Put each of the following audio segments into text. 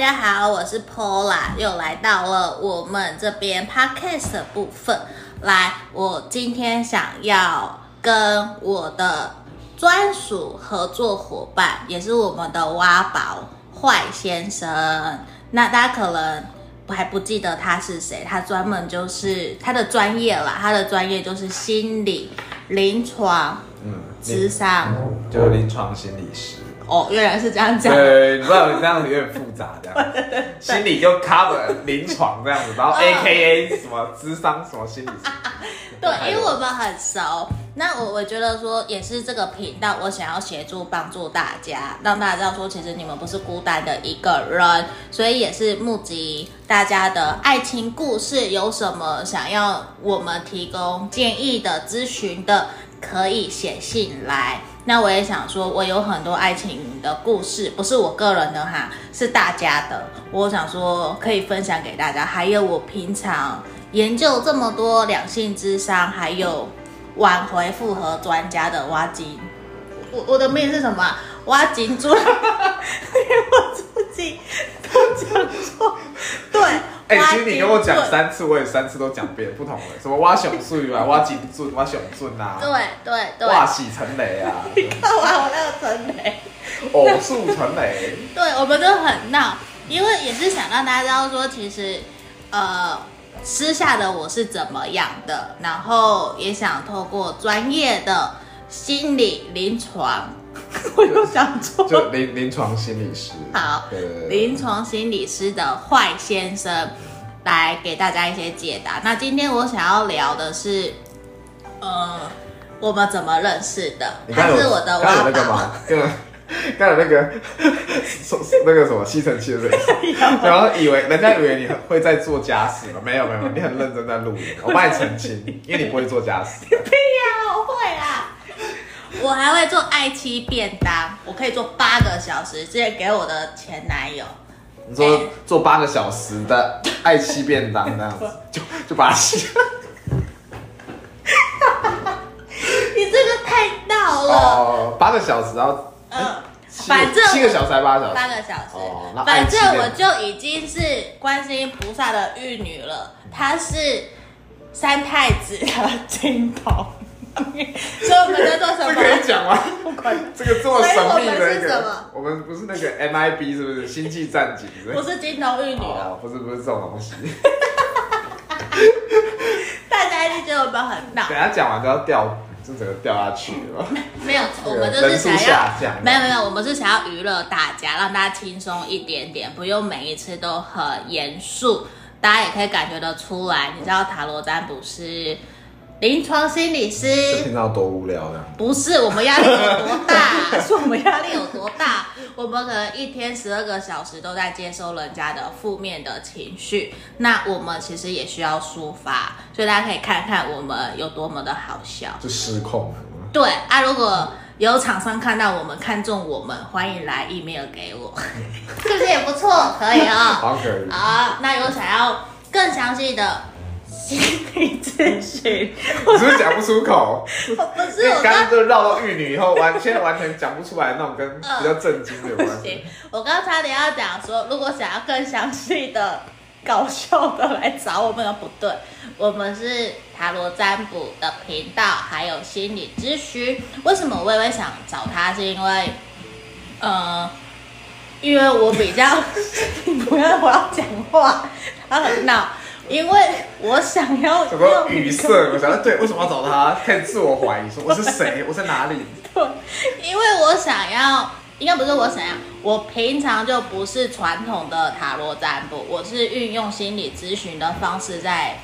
家好，我是 Paula，又来到了我们这边 Podcast 的部分。来，我今天想要跟我的专属合作伙伴，也是我们的挖宝坏先生。那大家可能还不记得他是谁，他专门就是他的专业啦，他的专业就是心理临床，嗯，智商，就是临床心理师。哦，原来是这样讲。对，你不知道你这样子有点复杂，这样。心理就 cover 临床这样子，然后 A K A 什么智商什么心理。对，因为我们很熟。那我我觉得说，也是这个频道，我想要协助帮助大家，让大家知道说，其实你们不是孤单的一个人。所以也是募集大家的爱情故事，有什么想要我们提供建议的、咨询的，可以写信来。那我也想说，我有很多爱情的故事，不是我个人的哈，是大家的。我想说可以分享给大家。还有我平常研究这么多两性智商，还有挽回复合专家的挖金。我我的命是什么？挖金砖。我自己都讲错。对。哎、欸，其实你跟我讲三次，我也三次都讲遍不同的，什么挖熊树啊，挖金砖，挖熊砖啊，对对对，挖喜成雷啊，你看完我那个成雷，偶数成雷，对，我们都很闹，因为也是想让大家知道说，其实呃，私下的我是怎么样的，然后也想透过专业的心理临床。我又想错，就临临床心理师，好，临床心理师的坏先生来给大家一些解答。那今天我想要聊的是，呃，我们怎么认识的？他是我的挖宝？刚刚有那个吗？刚有那个那个什么吸尘器的声音，然后以为人家以为你会在做家事吗？没有没有，你很认真在录音，我帮你澄清，因为你不会做家事。我还会做爱妻便当，我可以做八个小时，直接给我的前男友。你说、欸、做八个小时的爱妻便当这样子，就就把它洗了。你这个太闹了。哦，八个小时，然后嗯，反正七个小时还八个小时，八个小时。哦，反正我就已经是观世音菩萨的玉女了，她是三太子 的金童。所以我们在做什么？这可以讲吗？不管这个这么神秘的一个，我们不是那个 MIB 是不是？星际战警？不是金童玉女哦，不是不是这种东西。大家一定觉得我们很闹。等下讲完都要掉，就整个掉下去了。没有，我们就是想要，没有没有，我们是想要娱乐大家，让大家轻松一点点，不用每一次都很严肃。大家也可以感觉得出来，你知道塔罗占卜师。临床心理师，听到多无聊的？不是，我们压力有多大？是我们压力有多大？我们可能一天十二个小时都在接收人家的负面的情绪，那我们其实也需要抒发，所以大家可以看看我们有多么的好笑，就失控。对啊，如果有厂商看到我们看中我们，欢迎来 email 给我，是不是也不错？可以啊、哦，好可以。好，那有想要更详细的。心理咨询，我是不是讲不出口？不是，我刚刚就绕到玉女以后，完现在完全讲不出来那种跟比较震惊的有关系。我刚差点要讲说，如果想要更详细的、搞笑的来找我们，的不对，我们是塔罗占卜的频道，还有心理咨询。为什么我也会想找他？是因为，呃，因为我比较，不要我要讲话，他很闹。因为我想要什么语塞，我想要对，为什么要找他？开始自我怀疑，说我是谁？我在哪里？对，因为我想要，应该不是我想要，我平常就不是传统的塔罗占卜，我是运用心理咨询的方式在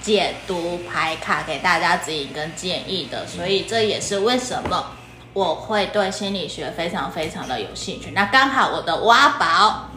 解读牌卡给大家指引跟建议的，所以这也是为什么我会对心理学非常非常的有兴趣。那刚好我的挖宝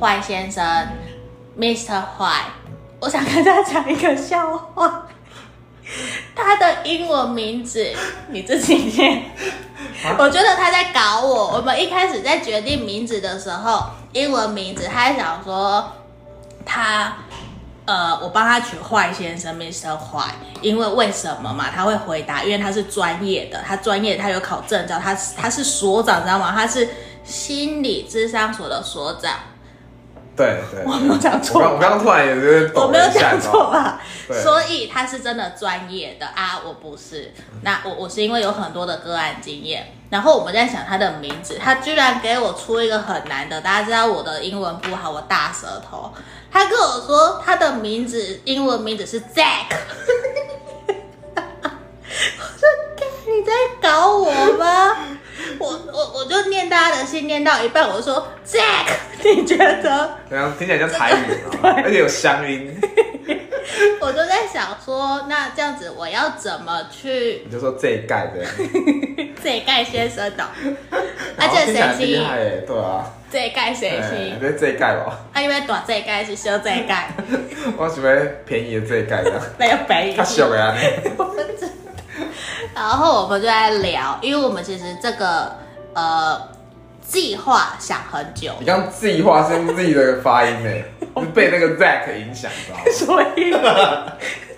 坏先生，Mr. 坏。我想跟大家讲一个笑话，他的英文名字你自己念。我觉得他在搞我。我们一开始在决定名字的时候，英文名字，他还想说他呃，我帮他取坏先生，Mr. 坏，因为为什么嘛？他会回答，因为他是专业的，他专业，他有考证照，他他是所长，知道吗？他是心理智商所的所长。对对，我没有讲错。我刚刚突然也是我没有讲错吧？所以他是真的专业的啊，我不是。那我我是因为有很多的个案经验，然后我们在想他的名字，他居然给我出一个很难的。大家知道我的英文不好，我大舌头。他跟我说他的名字英文名字是 Jack。我说你在搞我吗？我我我就念大家的信念到一半，我就说 Zack，你觉得？怎样？听起来像台语 吗？而且有乡音。我就在想说，那这样子我要怎么去？你就说这一盖这样。这一盖先生的，而且谁厉害？对啊。这一盖谁新？你这一盖吧？他因为短这一盖是小这一盖。我准备便宜的这一盖的。没有便宜。他小呀。然后我们就在聊，因为我们其实这个呃计划想很久。你刚计划是用自己的发音呢，是被那个 Zack 影响，知道吗？所以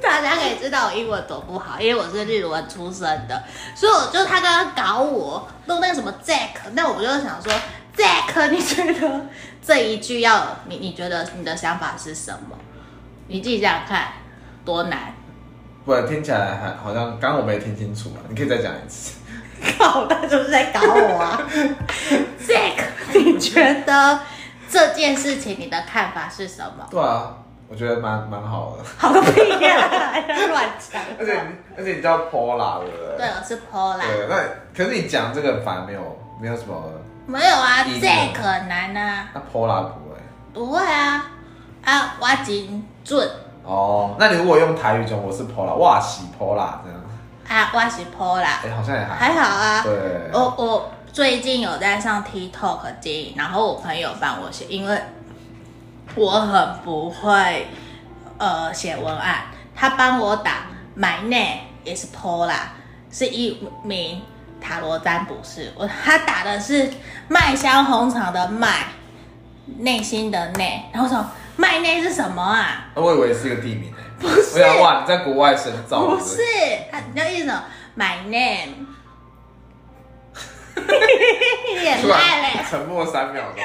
大家可以知道我英文多不好，因为我是日文出身的，所以我就他刚刚搞我弄那个什么 Zack，那我就想说 Zack，你觉得这一句要你你觉得你的想法是什么？你自己想想看，多难。不然听起来还好像刚刚我没听清楚嘛，你可以再讲一次。靠，他就是在搞我啊！Zack，你觉得这件事情你的看法是什么？对啊，我觉得蛮蛮好的。好个屁呀、啊！乱讲。而且而且你叫 Paula 对不对？对，我是 Paula。对，那可是你讲这个反而没有没有什么。没有啊，Zack 很难啊。那 Paula 不会？不会啊，啊，我真准。哦，那你如果用台语讲，我是 Paula，哇西 Paula 这样。啊，我是 Paula。哎，好像也还还好啊。对。我我最近有在上 TikTok 经营，然后我朋友帮我写，因为我很不会呃写文案，他帮我打 My name is Paula，是一名塔罗占卜师。我他打的是麦香红场的麦，内心的内，然后说。麦内是什么啊？我以为是一个地名诶。不是。哇，你在国外深造。不是，他你叫意思？My name。也赖嘞。沉默三秒钟。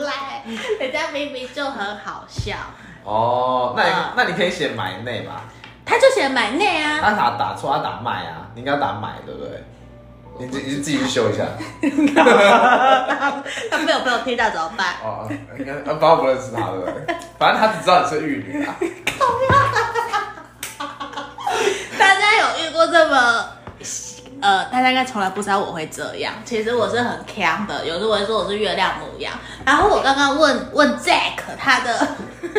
赖，人家明明就很好笑。哦，那你那你可以写 my name 吧。他就写 my name 啊。他打打错，他打卖啊，你应该打买，对不对？你自你自己去修一下。他没有被我听到怎么办？哦，应该反正我不认识他，对不对？反正他只知道你是玉女啊。大家有遇过这么呃，大家应该从来不知道我会这样。其实我是很强的，有时候我会说我是月亮模样。然后我刚刚问问 Jack 他的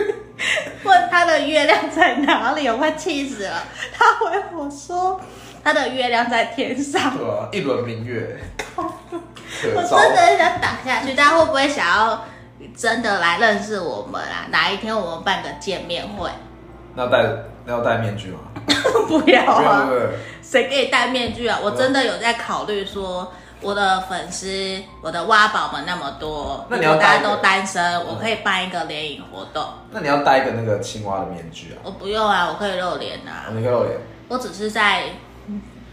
问他的月亮在哪里，我快气死了。他回我说。他的月亮在天上，对啊，一轮明月。我真的很想打下去，大家会不会想要真的来认识我们啊？哪一天我们办个见面会？那要戴那要戴面具吗？不要啊！谁给你戴面具啊？我真的有在考虑说，我的粉丝，我的挖宝们那么多，那你要大家都单身，我可以办一个联谊活动。那你要戴一个那个青蛙的面具啊？我不用啊，我可以露脸啊。你可以露脸？我只是在。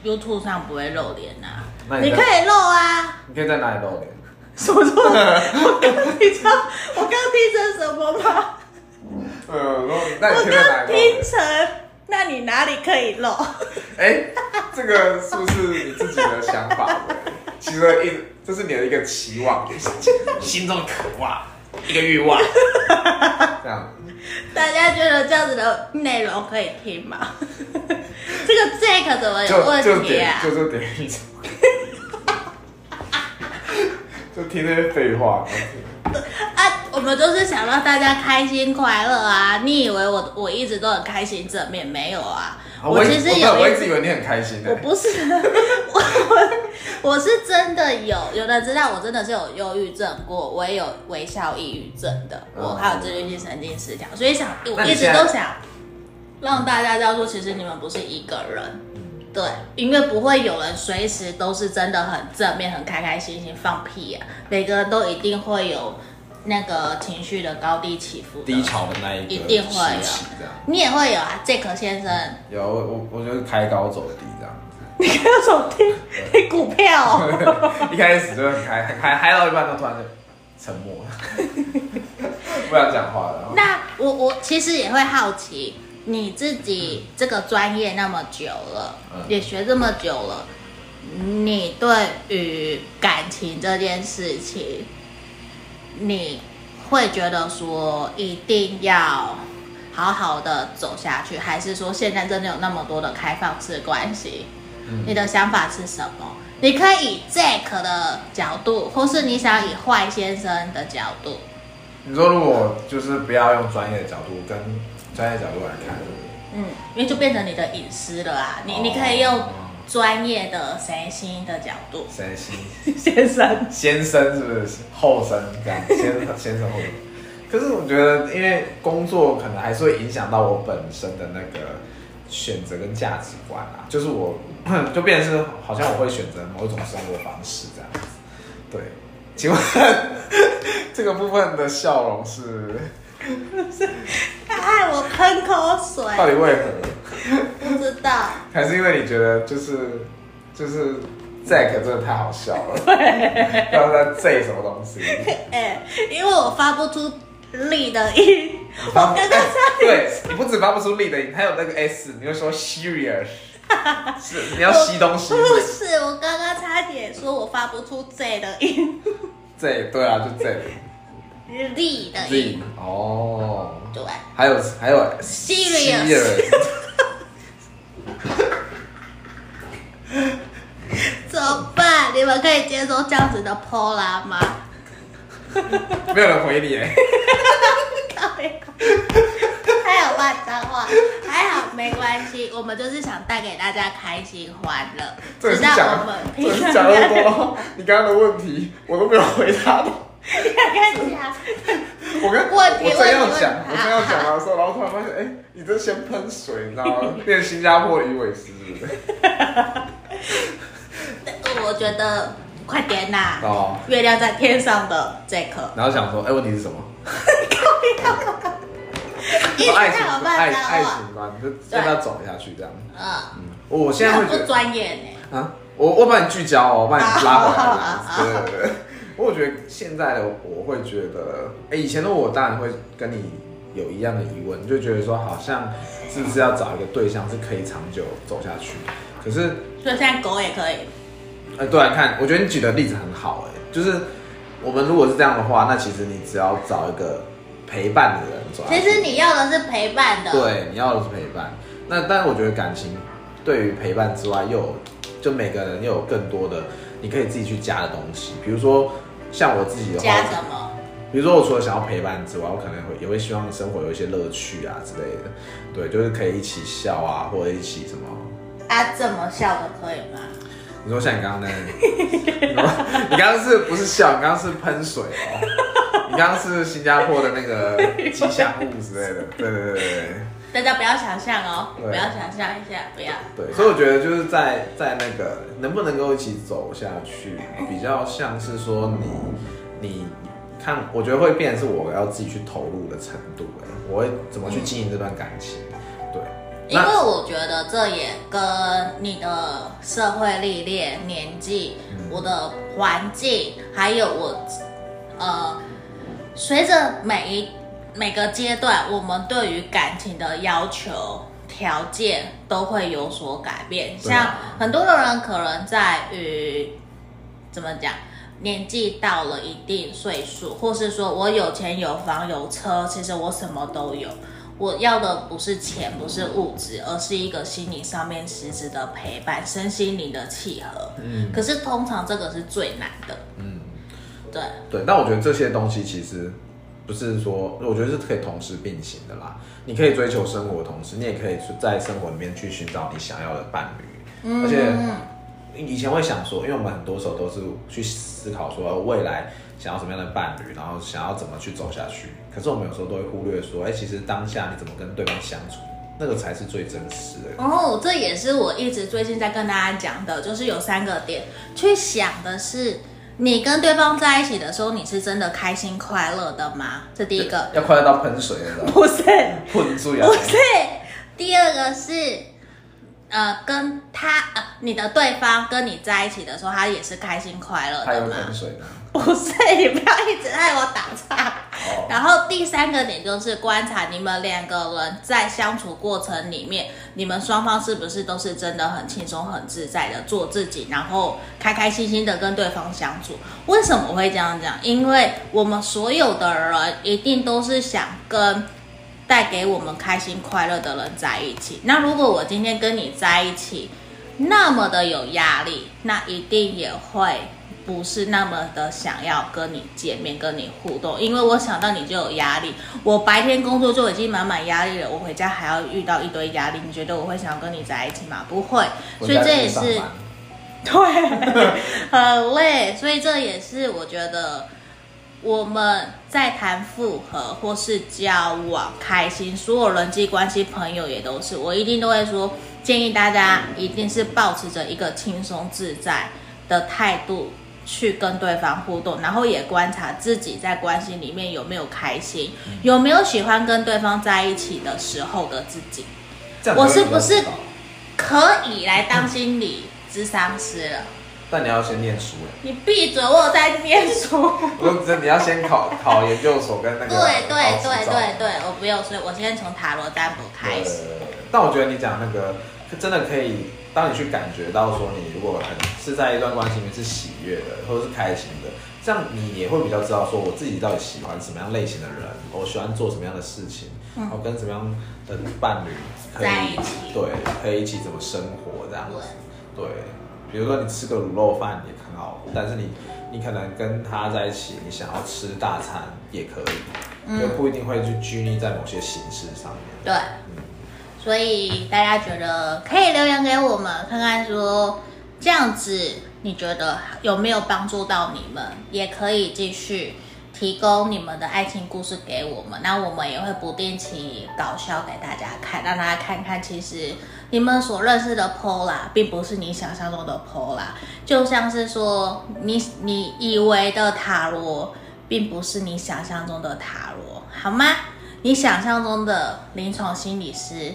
YouTube 上不会露脸呐、啊，你，你可以露啊。你可以在哪里露脸？什么？我刚听成，我刚听成什么吗？呃，那你可以在哪里露？我刚听成，那你哪里可以露？哎、欸，这个是不是你自己的想法？其实一，这是你的一个期望，心中的渴望，一个欲望，这样。大家觉得这样子的内容可以听吗？这个 Jack 怎么有问题啊？就，就这点意思。就听那些废话。啊，我们都是想让大家开心快乐啊！你以为我我一直都很开心正面没有啊？我，我其实有我，我一直以为你很开心的。我不是，我我我是真的有，有人知道我真的是有忧郁症过，我也有微笑抑郁症的，我还有自律性神经失调，所以想我一直都想。让大家知道说，其实你们不是一个人，对，因为不会有人随时都是真的很正面、很开开心心放屁啊。每个人都一定会有那个情绪的高低起伏，低潮的那一个，一定会有。你也会有啊，Jack 先生。有我，我就是开高走低这样子。你开高走低？你股票？一开始就很开，很开，嗨到一半都突然就沉默了，不想讲话了。那我我其实也会好奇，你自己这个专业那么久了，嗯、也学这么久了，你对于感情这件事情，你会觉得说一定要好好的走下去，还是说现在真的有那么多的开放式关系？嗯、你的想法是什么？你可以以 Jack 的角度，或是你想以坏先生的角度。你说如果就是不要用专业的角度跟专业角度来看，嗯，因为就变成你的隐私了啊。你、哦、你可以用专业的谁心的角度，谁心 先生先生是不是后生这样？先 先生后生。可是我觉得，因为工作可能还是会影响到我本身的那个。选择跟价值观啊，就是我 就变成是好像我会选择某一种生活方式这样子。对，请问这个部分的笑容是？是他害我喷口水。到底为何？不知道。还是因为你觉得就是就是 Jack 真的太好笑了？对。不知道在 J 什么东西？哎，因为我发不出。力的音，我刚刚差点，对，你不止发不出力的音，还有那个 s，你会说 serious，是你要吸东西。不是，我刚刚差点说我发不出 z 的音。z 对啊，就 z。力的音。哦。对。还有还有 serious。怎么办？你们可以接受这样子的 Pola 吗？没有人回你哎，还有乱脏话，还好没关系，我们就是想带给大家开心欢乐。这是讲，这是讲那么多，你刚刚 的问题我都没有回答你。你看看你啊，我跟我真要讲，我真要讲的时候，然后突然发现，哎，你这先喷水，你知道吗？变新加坡鱼尾狮是不是？我觉得。快点呐！哦，月亮在天上的这颗，然后想说，哎，问题是什么？爱情爱爱情观，就让他走下去这样。嗯嗯，我现在会觉得专业呢。啊，我我把你聚焦哦，把你拉回来。对对对，我觉得现在的我会觉得，哎，以前的我当然会跟你有一样的疑问，就觉得说，好像是不是要找一个对象是可以长久走下去？可是，所以现在狗也可以。哎，对啊，看，我觉得你举的例子很好，哎，就是我们如果是这样的话，那其实你只要找一个陪伴的人，其实你要的是陪伴的，对，你要的是陪伴。那但是我觉得感情对于陪伴之外，又有就每个人又有更多的你可以自己去加的东西，比如说像我自己的话，加什么？比如说我除了想要陪伴之外，我可能会也会希望生活有一些乐趣啊之类的，对，就是可以一起笑啊，或者一起什么啊，这么笑的可以吗？你说像你刚刚那样，你刚刚是不是笑？你刚刚是喷水哦。你刚刚是新加坡的那个吉祥物之类的。对对对对。大家不要想象哦，不要想象一下，不要。对，所以我觉得就是在在那个能不能够一起走下去，比较像是说你你看，我觉得会变成是我要自己去投入的程度，我会怎么去经营这段感情。因为我觉得这也跟你的社会历练、年纪、嗯、我的环境，还有我，呃，随着每一每个阶段，我们对于感情的要求条件都会有所改变。像很多的人可能在于怎么讲，年纪到了一定岁数，或是说我有钱有房有车，其实我什么都有。我要的不是钱，不是物质，而是一个心理上面实质的陪伴，身心灵的契合。嗯，可是通常这个是最难的。嗯，对对，但我觉得这些东西其实不是说，我觉得是可以同时并行的啦。你可以追求生活的同时，你也可以在生活里面去寻找你想要的伴侣。嗯，而且以前会想说，因为我们很多时候都是去思考说未来。想要什么样的伴侣，然后想要怎么去走下去。可是我们有时候都会忽略说，哎，其实当下你怎么跟对方相处，那个才是最真实的。哦，这也是我一直最近在跟大家讲的，就是有三个点去想的是，你跟对方在一起的时候，你是真的开心快乐的吗？这第一个。要快乐到喷水了。不是。喷水。不是。第二个是，呃，跟他呃，你的对方跟你在一起的时候，他也是开心快乐的吗？不是，你不要一直害我打岔。哦、然后第三个点就是观察你们两个人在相处过程里面，你们双方是不是都是真的很轻松、很自在的做自己，然后开开心心的跟对方相处。为什么我会这样讲？因为我们所有的人一定都是想跟带给我们开心快乐的人在一起。那如果我今天跟你在一起，那么的有压力，那一定也会。不是那么的想要跟你见面、跟你互动，因为我想到你就有压力。我白天工作就已经满满压力了，我回家还要遇到一堆压力。你觉得我会想要跟你在一起吗？不会。所以这也是 对，很累。所以这也是我觉得我们在谈复合或是交往开心，所有人际关系、朋友也都是，我一定都会说，建议大家一定是保持着一个轻松自在的态度。去跟对方互动，然后也观察自己在关系里面有没有开心，嗯、有没有喜欢跟对方在一起的时候的自己。我是不是可以来当心理咨商师了？但你要先念书哎。你闭嘴！我有在念书。我这你要先考考研究所跟那个。对对对对对，我不用，所以我先从塔罗占卜开始。但我觉得你讲那个真的可以。当你去感觉到说，你如果很是在一段关系里面是喜悦的，或者是开心的，这样你也会比较知道说，我自己到底喜欢什么样类型的人，我喜欢做什么样的事情，然后跟什么样的伴侣可以在一起，对，可以一起怎么生活这样子，对，比如说你吃个卤肉饭也很好，但是你你可能跟他在一起，你想要吃大餐也可以，就不一定会去拘泥在某些形式上面，对。所以大家觉得可以留言给我们，看看说这样子你觉得有没有帮助到你们？也可以继续提供你们的爱情故事给我们，那我们也会不定期搞笑给大家看，让大家看看其实你们所认识的 Paula 并不是你想象中的 Paula，就像是说你你以为的塔罗并不是你想象中的塔罗，好吗？你想象中的临床心理师。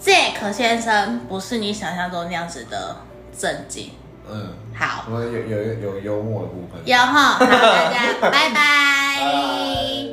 Jack 先生不是你想象中那样子的正经，嗯，好，有有有有幽默的部分，有哈，好，大家拜拜。Bye. Bye.